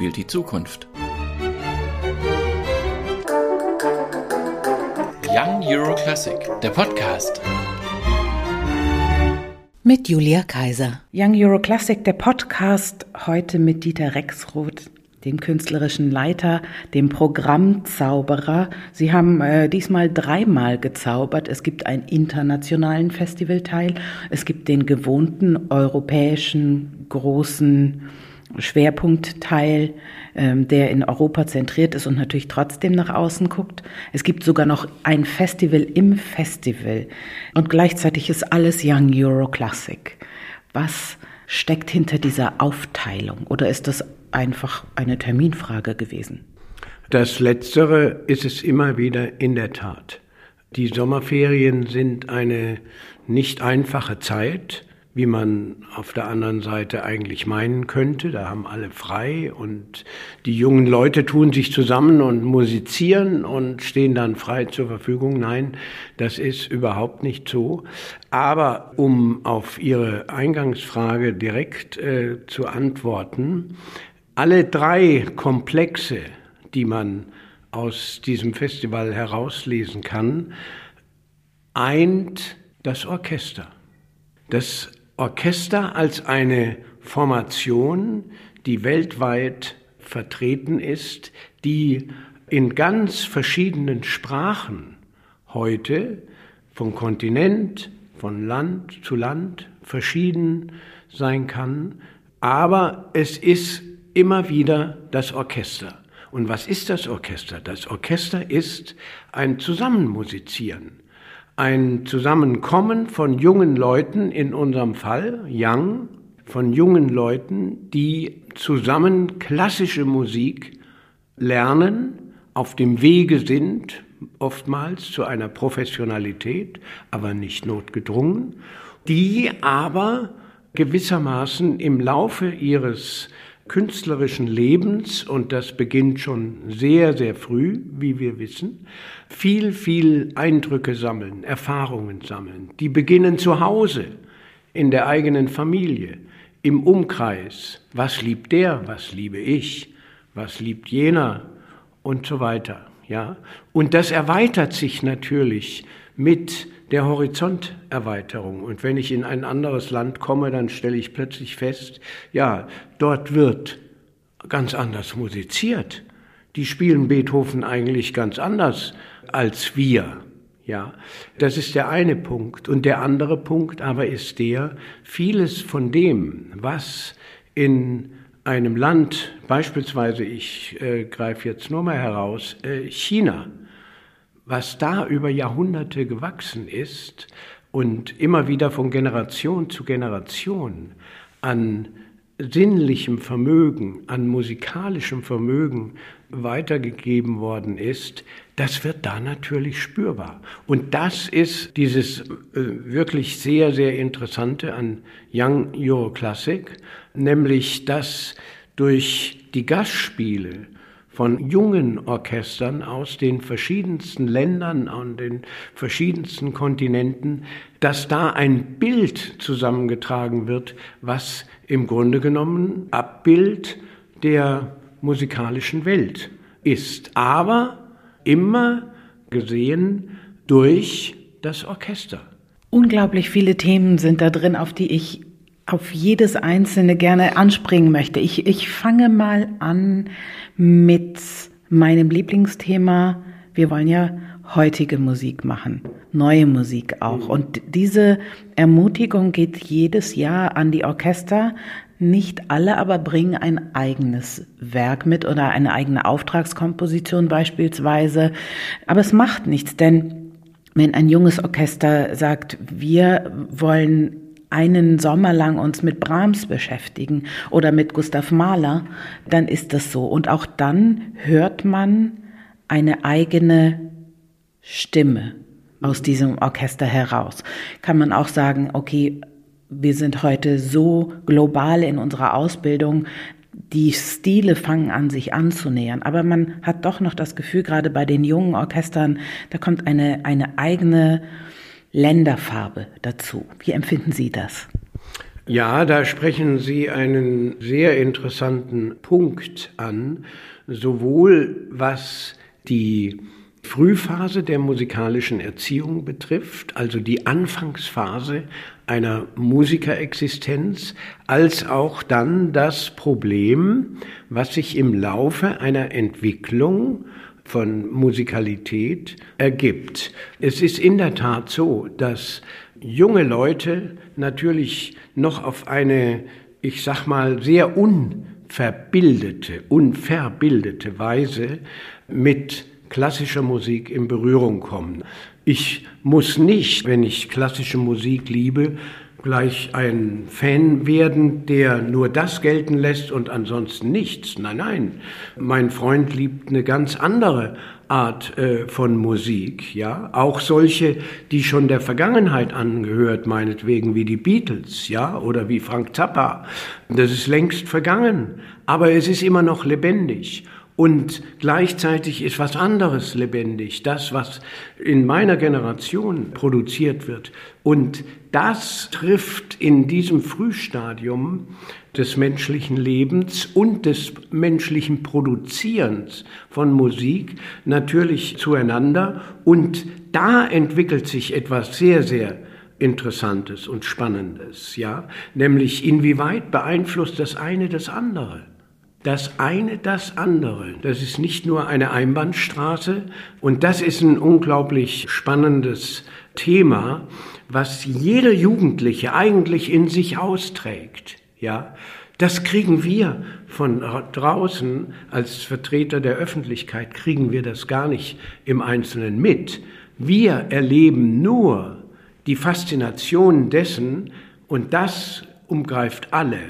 spielt die Zukunft. Young Euro Classic, der Podcast. Mit Julia Kaiser. Young Euro Classic, der Podcast, heute mit Dieter Rexroth, dem künstlerischen Leiter, dem Programmzauberer. Sie haben äh, diesmal dreimal gezaubert. Es gibt einen internationalen Festivalteil, es gibt den gewohnten europäischen großen Schwerpunktteil, ähm, der in Europa zentriert ist und natürlich trotzdem nach außen guckt. Es gibt sogar noch ein Festival im Festival und gleichzeitig ist alles Young Euro Classic. Was steckt hinter dieser Aufteilung oder ist das einfach eine Terminfrage gewesen? Das Letztere ist es immer wieder in der Tat. Die Sommerferien sind eine nicht einfache Zeit, wie man auf der anderen Seite eigentlich meinen könnte. Da haben alle frei und die jungen Leute tun sich zusammen und musizieren und stehen dann frei zur Verfügung. Nein, das ist überhaupt nicht so. Aber um auf Ihre Eingangsfrage direkt äh, zu antworten, alle drei Komplexe, die man aus diesem Festival herauslesen kann, eint das Orchester. Das Orchester als eine Formation, die weltweit vertreten ist, die in ganz verschiedenen Sprachen heute von Kontinent, von Land zu Land verschieden sein kann, aber es ist immer wieder das Orchester. Und was ist das Orchester? Das Orchester ist ein Zusammenmusizieren, ein Zusammenkommen von jungen Leuten, in unserem Fall Young, von jungen Leuten, die zusammen klassische Musik lernen, auf dem Wege sind, oftmals zu einer Professionalität, aber nicht notgedrungen, die aber gewissermaßen im Laufe ihres künstlerischen Lebens, und das beginnt schon sehr, sehr früh, wie wir wissen, viel, viel Eindrücke sammeln, Erfahrungen sammeln. Die beginnen zu Hause, in der eigenen Familie, im Umkreis. Was liebt der? Was liebe ich? Was liebt jener? Und so weiter. Ja? Und das erweitert sich natürlich mit der Horizonterweiterung. Und wenn ich in ein anderes Land komme, dann stelle ich plötzlich fest, ja, dort wird ganz anders musiziert. Die spielen Beethoven eigentlich ganz anders als wir. Ja, das ist der eine Punkt. Und der andere Punkt aber ist der, vieles von dem, was in einem Land, beispielsweise, ich äh, greife jetzt nur mal heraus, äh, China, was da über Jahrhunderte gewachsen ist und immer wieder von Generation zu Generation an sinnlichem Vermögen, an musikalischem Vermögen weitergegeben worden ist, das wird da natürlich spürbar. Und das ist dieses äh, wirklich sehr, sehr Interessante an Young Euro Classic, nämlich dass durch die Gastspiele von jungen Orchestern aus den verschiedensten Ländern und den verschiedensten Kontinenten, dass da ein Bild zusammengetragen wird, was im Grunde genommen Abbild der musikalischen Welt ist, aber immer gesehen durch das Orchester. Unglaublich viele Themen sind da drin, auf die ich auf jedes einzelne gerne anspringen möchte. Ich, ich fange mal an mit meinem Lieblingsthema. Wir wollen ja heutige Musik machen, neue Musik auch. Und diese Ermutigung geht jedes Jahr an die Orchester. Nicht alle aber bringen ein eigenes Werk mit oder eine eigene Auftragskomposition beispielsweise. Aber es macht nichts, denn wenn ein junges Orchester sagt, wir wollen einen Sommer lang uns mit Brahms beschäftigen oder mit Gustav Mahler, dann ist das so. Und auch dann hört man eine eigene Stimme aus diesem Orchester heraus. Kann man auch sagen, okay, wir sind heute so global in unserer Ausbildung, die Stile fangen an, sich anzunähern. Aber man hat doch noch das Gefühl, gerade bei den jungen Orchestern, da kommt eine, eine eigene Länderfarbe dazu. Wie empfinden Sie das? Ja, da sprechen Sie einen sehr interessanten Punkt an, sowohl was die Frühphase der musikalischen Erziehung betrifft, also die Anfangsphase einer Musikerexistenz, als auch dann das Problem, was sich im Laufe einer Entwicklung von Musikalität ergibt. Es ist in der Tat so, dass junge Leute natürlich noch auf eine, ich sag mal, sehr unverbildete, unverbildete Weise mit klassischer Musik in Berührung kommen. Ich muss nicht, wenn ich klassische Musik liebe, gleich ein Fan werden, der nur das gelten lässt und ansonsten nichts. Nein, nein. Mein Freund liebt eine ganz andere Art äh, von Musik, ja, auch solche, die schon der Vergangenheit angehört, meinetwegen wie die Beatles, ja, oder wie Frank Zappa. Das ist längst vergangen, aber es ist immer noch lebendig. Und gleichzeitig ist was anderes lebendig, das, was in meiner Generation produziert wird. Und das trifft in diesem Frühstadium des menschlichen Lebens und des menschlichen Produzierens von Musik natürlich zueinander. Und da entwickelt sich etwas sehr, sehr Interessantes und Spannendes, ja, nämlich inwieweit beeinflusst das eine das andere das eine das andere. Das ist nicht nur eine Einbahnstraße und das ist ein unglaublich spannendes Thema, was jeder Jugendliche eigentlich in sich austrägt. Ja, das kriegen wir von draußen als Vertreter der Öffentlichkeit kriegen wir das gar nicht im Einzelnen mit. Wir erleben nur die Faszination dessen und das umgreift alle,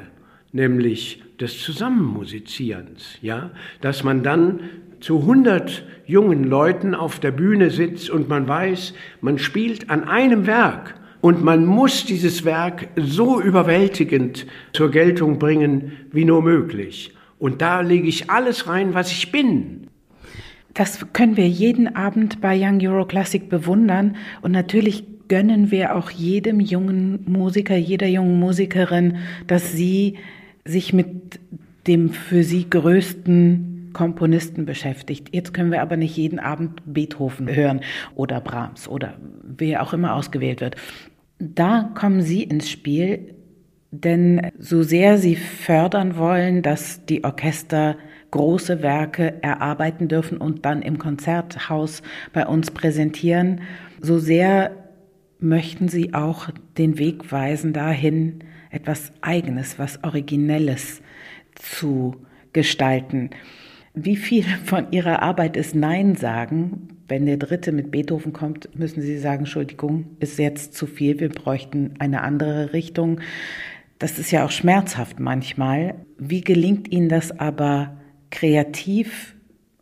nämlich des Zusammenmusizierens, ja, dass man dann zu 100 jungen Leuten auf der Bühne sitzt und man weiß, man spielt an einem Werk und man muss dieses Werk so überwältigend zur Geltung bringen wie nur möglich. Und da lege ich alles rein, was ich bin. Das können wir jeden Abend bei Young Euro Classic bewundern und natürlich gönnen wir auch jedem jungen Musiker, jeder jungen Musikerin, dass sie sich mit dem für sie größten Komponisten beschäftigt. Jetzt können wir aber nicht jeden Abend Beethoven hören oder Brahms oder wer auch immer ausgewählt wird. Da kommen Sie ins Spiel, denn so sehr Sie fördern wollen, dass die Orchester große Werke erarbeiten dürfen und dann im Konzerthaus bei uns präsentieren, so sehr möchten Sie auch den Weg weisen dahin, etwas Eigenes, was Originelles zu gestalten. Wie viel von Ihrer Arbeit ist Nein sagen? Wenn der Dritte mit Beethoven kommt, müssen Sie sagen, Entschuldigung, ist jetzt zu viel, wir bräuchten eine andere Richtung. Das ist ja auch schmerzhaft manchmal. Wie gelingt Ihnen das aber kreativ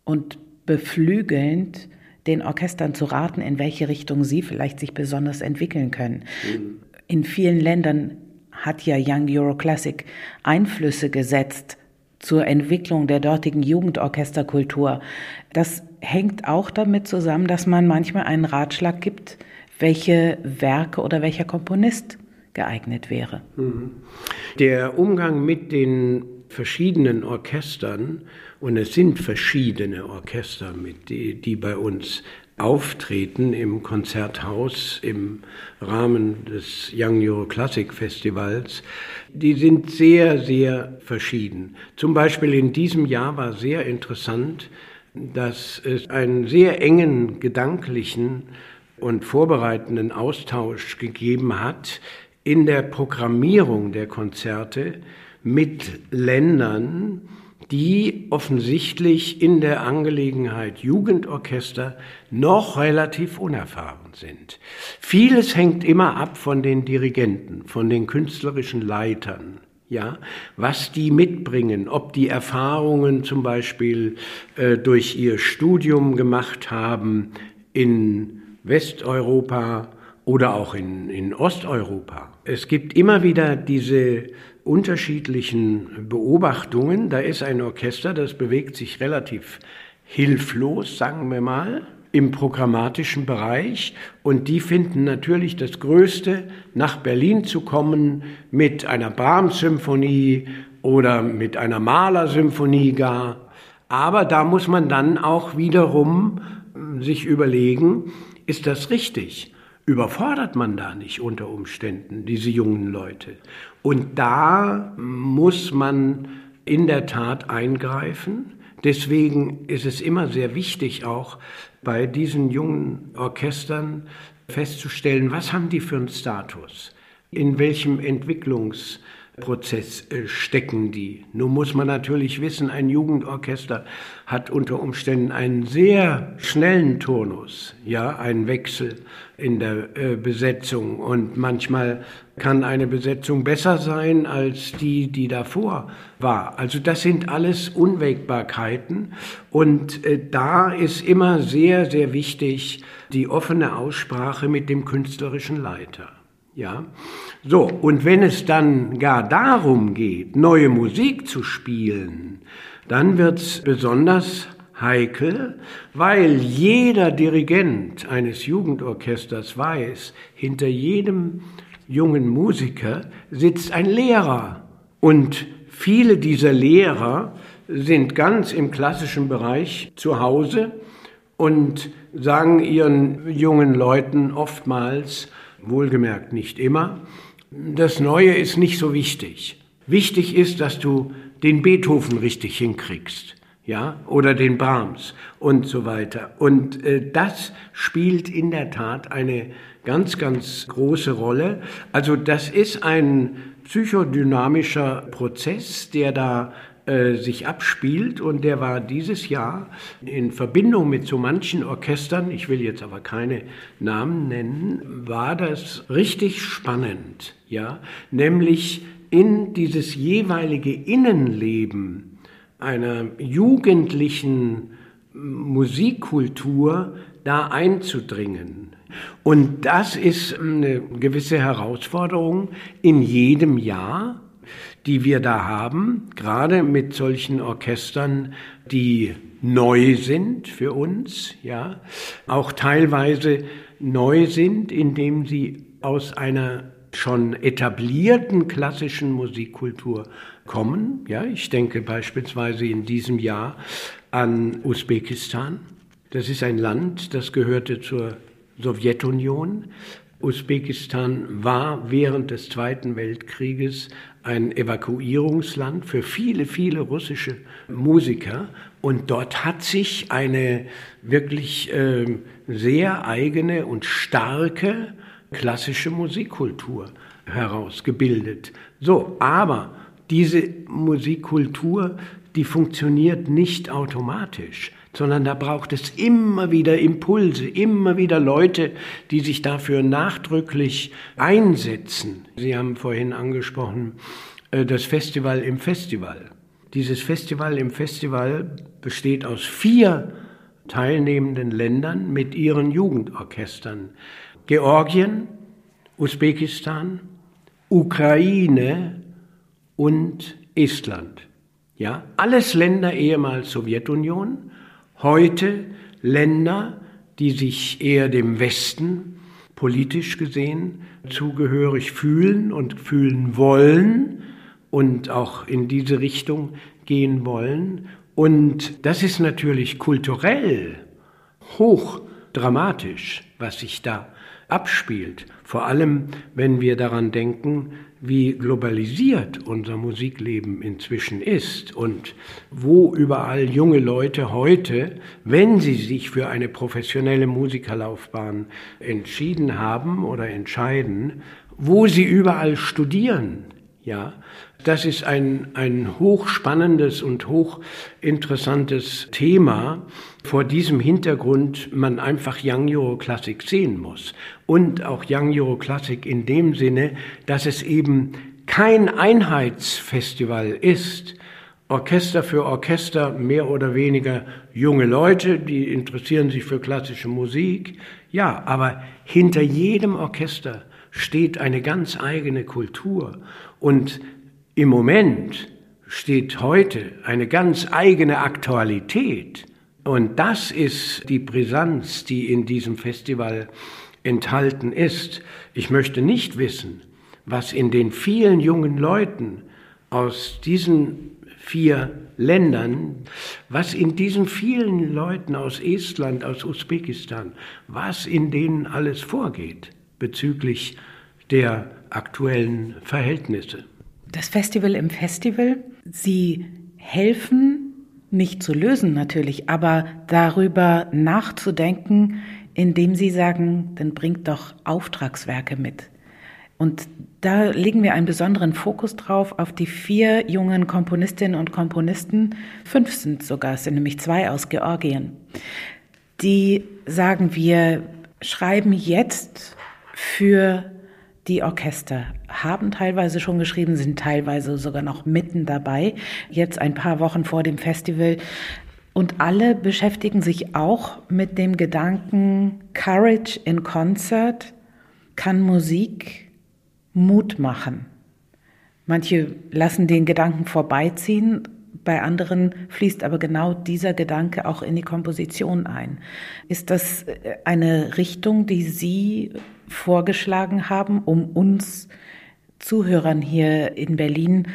und beflügelnd, den Orchestern zu raten, in welche Richtung sie vielleicht sich besonders entwickeln können? Mhm. In vielen Ländern hat ja Young Euro Classic Einflüsse gesetzt zur Entwicklung der dortigen Jugendorchesterkultur. Das hängt auch damit zusammen, dass man manchmal einen Ratschlag gibt, welche Werke oder welcher Komponist geeignet wäre. Mhm. Der Umgang mit den verschiedenen Orchestern, und es sind verschiedene Orchester, mit die, die bei uns auftreten im Konzerthaus im Rahmen des Young Euro Classic Festivals, die sind sehr, sehr verschieden. Zum Beispiel in diesem Jahr war sehr interessant, dass es einen sehr engen gedanklichen und vorbereitenden Austausch gegeben hat in der Programmierung der Konzerte mit Ländern, die offensichtlich in der Angelegenheit Jugendorchester noch relativ unerfahren sind. Vieles hängt immer ab von den Dirigenten, von den künstlerischen Leitern. Ja, was die mitbringen, ob die Erfahrungen zum Beispiel äh, durch ihr Studium gemacht haben in Westeuropa oder auch in, in Osteuropa. Es gibt immer wieder diese unterschiedlichen Beobachtungen. Da ist ein Orchester, das bewegt sich relativ hilflos, sagen wir mal, im programmatischen Bereich und die finden natürlich das Größte, nach Berlin zu kommen mit einer Brahms-Symphonie oder mit einer Mahler-Symphonie gar. Aber da muss man dann auch wiederum hm, sich überlegen, ist das richtig? Überfordert man da nicht unter Umständen diese jungen Leute? Und da muss man in der Tat eingreifen. Deswegen ist es immer sehr wichtig, auch bei diesen jungen Orchestern festzustellen, was haben die für einen Status? In welchem Entwicklungs Prozess äh, stecken die. Nun muss man natürlich wissen, ein Jugendorchester hat unter Umständen einen sehr schnellen Turnus, ja, einen Wechsel in der äh, Besetzung und manchmal kann eine Besetzung besser sein als die, die davor war. Also das sind alles Unwägbarkeiten und äh, da ist immer sehr, sehr wichtig die offene Aussprache mit dem künstlerischen Leiter. Ja, so, und wenn es dann gar darum geht, neue Musik zu spielen, dann wird's besonders heikel, weil jeder Dirigent eines Jugendorchesters weiß, hinter jedem jungen Musiker sitzt ein Lehrer. Und viele dieser Lehrer sind ganz im klassischen Bereich zu Hause und sagen ihren jungen Leuten oftmals, wohlgemerkt nicht immer, das Neue ist nicht so wichtig. Wichtig ist, dass du den Beethoven richtig hinkriegst, ja, oder den Brahms und so weiter. Und äh, das spielt in der Tat eine ganz, ganz große Rolle. Also das ist ein psychodynamischer Prozess, der da äh, sich abspielt. Und der war dieses Jahr in Verbindung mit so manchen Orchestern, ich will jetzt aber keine Namen nennen, war das richtig spannend, ja, nämlich in dieses jeweilige Innenleben einer jugendlichen Musikkultur da einzudringen. Und das ist eine gewisse Herausforderung in jedem Jahr die wir da haben, gerade mit solchen Orchestern, die neu sind für uns, ja, auch teilweise neu sind, indem sie aus einer schon etablierten klassischen Musikkultur kommen. Ja, ich denke beispielsweise in diesem Jahr an Usbekistan. Das ist ein Land, das gehörte zur Sowjetunion. Usbekistan war während des Zweiten Weltkrieges ein Evakuierungsland für viele, viele russische Musiker. Und dort hat sich eine wirklich äh, sehr eigene und starke klassische Musikkultur herausgebildet. So, aber diese Musikkultur, die funktioniert nicht automatisch sondern da braucht es immer wieder Impulse, immer wieder Leute, die sich dafür nachdrücklich einsetzen. Sie haben vorhin angesprochen, äh, das Festival im Festival. Dieses Festival im Festival besteht aus vier teilnehmenden Ländern mit ihren Jugendorchestern. Georgien, Usbekistan, Ukraine und Estland. Ja, alles Länder ehemals Sowjetunion heute Länder, die sich eher dem Westen politisch gesehen zugehörig fühlen und fühlen wollen und auch in diese Richtung gehen wollen. Und das ist natürlich kulturell hoch dramatisch, was sich da abspielt. Vor allem, wenn wir daran denken, wie globalisiert unser Musikleben inzwischen ist und wo überall junge Leute heute, wenn sie sich für eine professionelle Musikerlaufbahn entschieden haben oder entscheiden, wo sie überall studieren, ja, das ist ein, ein hochspannendes und hochinteressantes Thema. Vor diesem Hintergrund man einfach Young Euro Classic sehen muss. Und auch Young Euro Classic in dem Sinne, dass es eben kein Einheitsfestival ist, Orchester für Orchester, mehr oder weniger junge Leute, die interessieren sich für klassische Musik. Ja, aber hinter jedem Orchester steht eine ganz eigene Kultur. Und im Moment steht heute eine ganz eigene Aktualität Und das ist die Brisanz, die in diesem Festival enthalten ist. Ich möchte nicht wissen, was in den vielen jungen Leuten aus diesen vier Ländern, was in diesen vielen Leuten aus Estland, aus Usbekistan, was in denen alles vorgeht bezüglich der aktuellen Verhältnisse. Das Festival im Festival, Sie helfen nicht zu lösen natürlich, aber darüber nachzudenken, indem Sie sagen, dann bringt doch Auftragswerke mit. Und da legen wir einen besonderen Fokus drauf auf die vier jungen Komponistinnen und Komponisten, fünf sind sogar, es sind nämlich zwei aus Georgien, die sagen, wir schreiben jetzt für die Orchester, haben teilweise schon geschrieben, sind teilweise sogar noch mitten dabei, jetzt ein paar Wochen vor dem Festival. Und alle beschäftigen sich auch mit dem Gedanken, Courage in Concert kann Musik Mut machen. Manche lassen den Gedanken vorbeiziehen, bei anderen fließt aber genau dieser Gedanke auch in die Komposition ein. Ist das eine Richtung, die Sie vorgeschlagen haben, um uns Zuhörern hier in Berlin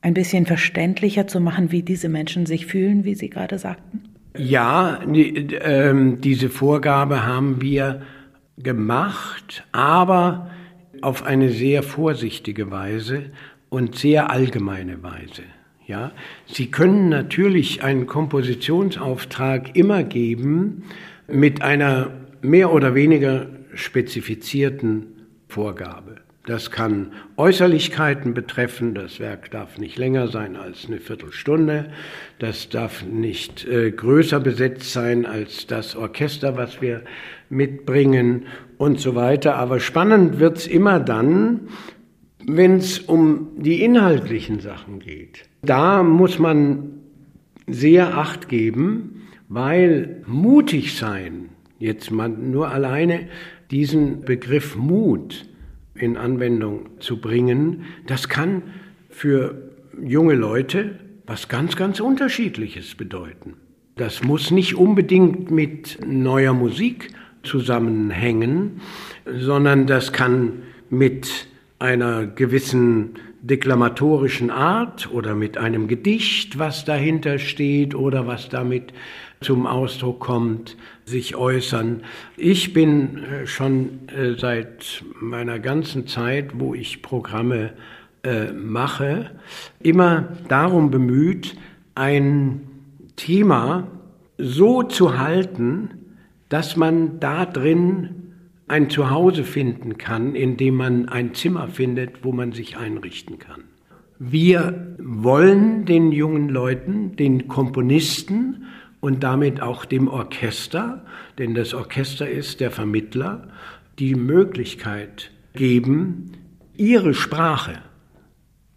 ein bisschen verständlicher zu machen, wie diese Menschen sich fühlen, wie Sie gerade sagten? Ja, die, äh, diese Vorgabe haben wir gemacht, aber auf eine sehr vorsichtige Weise und sehr allgemeine Weise. Ja, Sie können natürlich einen Kompositionsauftrag immer geben mit einer mehr oder weniger spezifizierten Vorgabe. Das kann Äußerlichkeiten betreffen. Das Werk darf nicht länger sein als eine Viertelstunde. Das darf nicht äh, größer besetzt sein als das Orchester, was wir mitbringen und so weiter. Aber spannend wird's immer dann, wenn es um die inhaltlichen Sachen geht. Da muss man sehr acht geben, weil mutig sein, jetzt mal nur alleine diesen Begriff Mut, in Anwendung zu bringen, das kann für junge Leute was ganz, ganz Unterschiedliches bedeuten. Das muss nicht unbedingt mit neuer Musik zusammenhängen, sondern das kann mit einer gewissen deklamatorischen Art oder mit einem Gedicht, was dahinter steht oder was damit zum Ausdruck kommt, sich äußern. Ich bin äh, schon äh, seit meiner ganzen Zeit, wo ich Programme äh, mache, immer darum bemüht, ein Thema so zu halten, dass man da drin ein Zuhause finden kann, in dem man ein Zimmer findet, wo man sich einrichten kann. Wir wollen den jungen Leuten, den Komponisten und damit auch dem Orchester, denn das Orchester ist der Vermittler, die Möglichkeit geben, ihre Sprache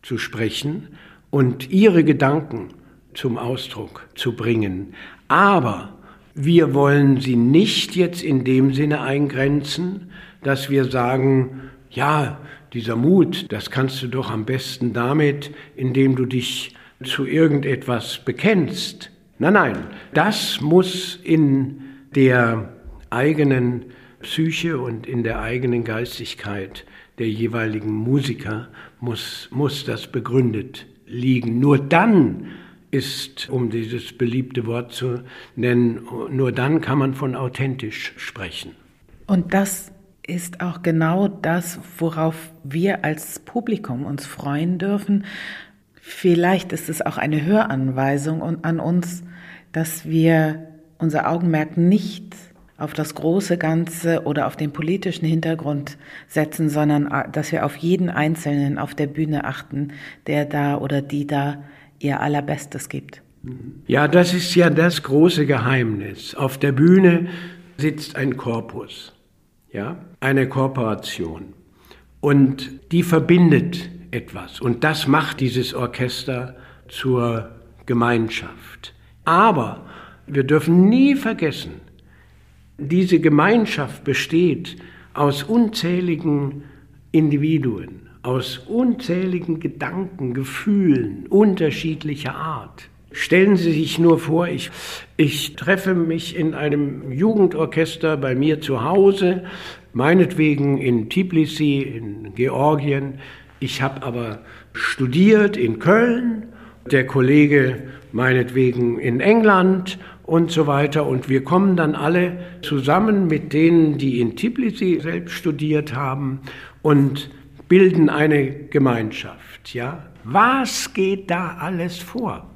zu sprechen und ihre Gedanken zum Ausdruck zu bringen. Aber wir wollen sie nicht jetzt in dem Sinne eingrenzen, dass wir sagen, ja, dieser Mut, das kannst du doch am besten damit, indem du dich zu irgendetwas bekennst. Nein, nein, das muss in der eigenen Psyche und in der eigenen Geistigkeit der jeweiligen Musiker muss, muss das begründet liegen. Nur dann ist, um dieses beliebte Wort zu nennen, nur dann kann man von authentisch sprechen. Und das ist auch genau das, worauf wir als Publikum uns freuen dürfen. Vielleicht ist es auch eine Höranweisung an uns, dass wir unser Augenmerk nicht auf das große Ganze oder auf den politischen Hintergrund setzen, sondern dass wir auf jeden Einzelnen auf der Bühne achten, der da oder die da ihr allerbestes gibt. Ja, das ist ja das große Geheimnis. Auf der Bühne sitzt ein Korpus, ja, eine Kooperation. Und die verbindet etwas. Und das macht dieses Orchester zur Gemeinschaft. Aber wir dürfen nie vergessen, diese Gemeinschaft besteht aus unzähligen Individuen, aus unzähligen Gedanken, Gefühlen unterschiedlicher Art. Stellen Sie sich nur vor, ich, ich treffe mich in einem Jugendorchester bei mir zu Hause, meinetwegen in Tbilisi, in Georgien. Ich habe aber studiert in Köln, der Kollege meinetwegen in England und so weiter. Und wir kommen dann alle zusammen mit denen, die in Tbilisi selbst studiert haben und bilden eine Gemeinschaft. Ja? Was geht da alles vor?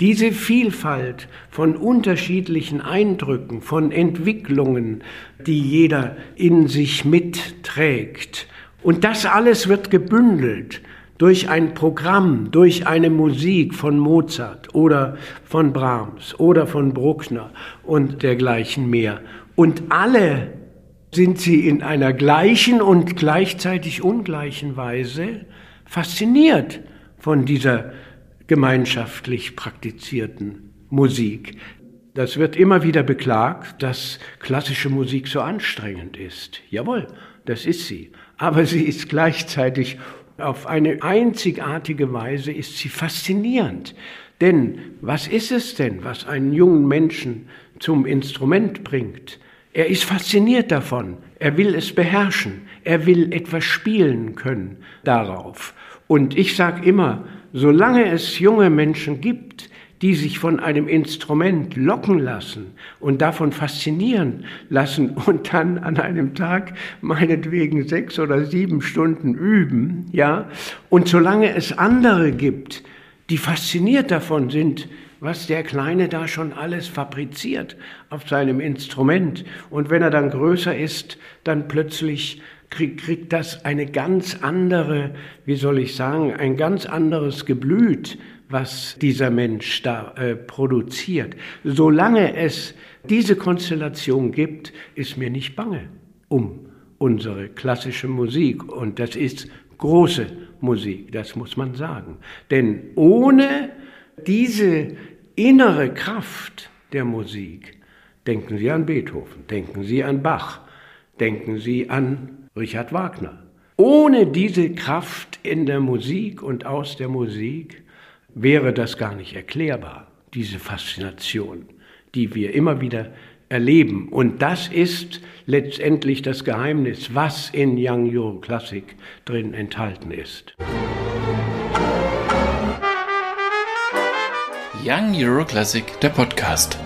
Diese Vielfalt von unterschiedlichen Eindrücken, von Entwicklungen, die jeder in sich mitträgt. Und das alles wird gebündelt durch ein Programm, durch eine Musik von Mozart oder von Brahms oder von Bruckner und dergleichen mehr. Und alle sind sie in einer gleichen und gleichzeitig ungleichen Weise fasziniert von dieser gemeinschaftlich praktizierten Musik. Das wird immer wieder beklagt, dass klassische Musik so anstrengend ist. Jawohl, das ist sie. Aber sie ist gleichzeitig auf eine einzigartige Weise ist sie faszinierend. Denn was ist es denn, was einen jungen Menschen zum Instrument bringt? Er ist fasziniert davon. Er will es beherrschen. Er will etwas spielen können darauf. Und ich sage immer, solange es junge Menschen gibt, die sich von einem Instrument locken lassen und davon faszinieren lassen und dann an einem Tag meinetwegen sechs oder sieben Stunden üben, ja, und solange es andere gibt, die fasziniert davon sind, was der Kleine da schon alles fabriziert auf seinem Instrument. Und wenn er dann größer ist, dann plötzlich kriegt, kriegt das eine ganz andere, wie soll ich sagen, ein ganz anderes Geblüt, was dieser Mensch da äh, produziert. Solange es diese Konstellation gibt, ist mir nicht bange um unsere klassische Musik. Und das ist große Musik, das muss man sagen. Denn ohne diese innere Kraft der Musik, denken Sie an Beethoven, denken Sie an Bach, denken Sie an Richard Wagner. Ohne diese Kraft in der Musik und aus der Musik wäre das gar nicht erklärbar, diese Faszination, die wir immer wieder erleben. Und das ist letztendlich das Geheimnis, was in Young Euro Classic drin enthalten ist. Young Euro Classic, der Podcast.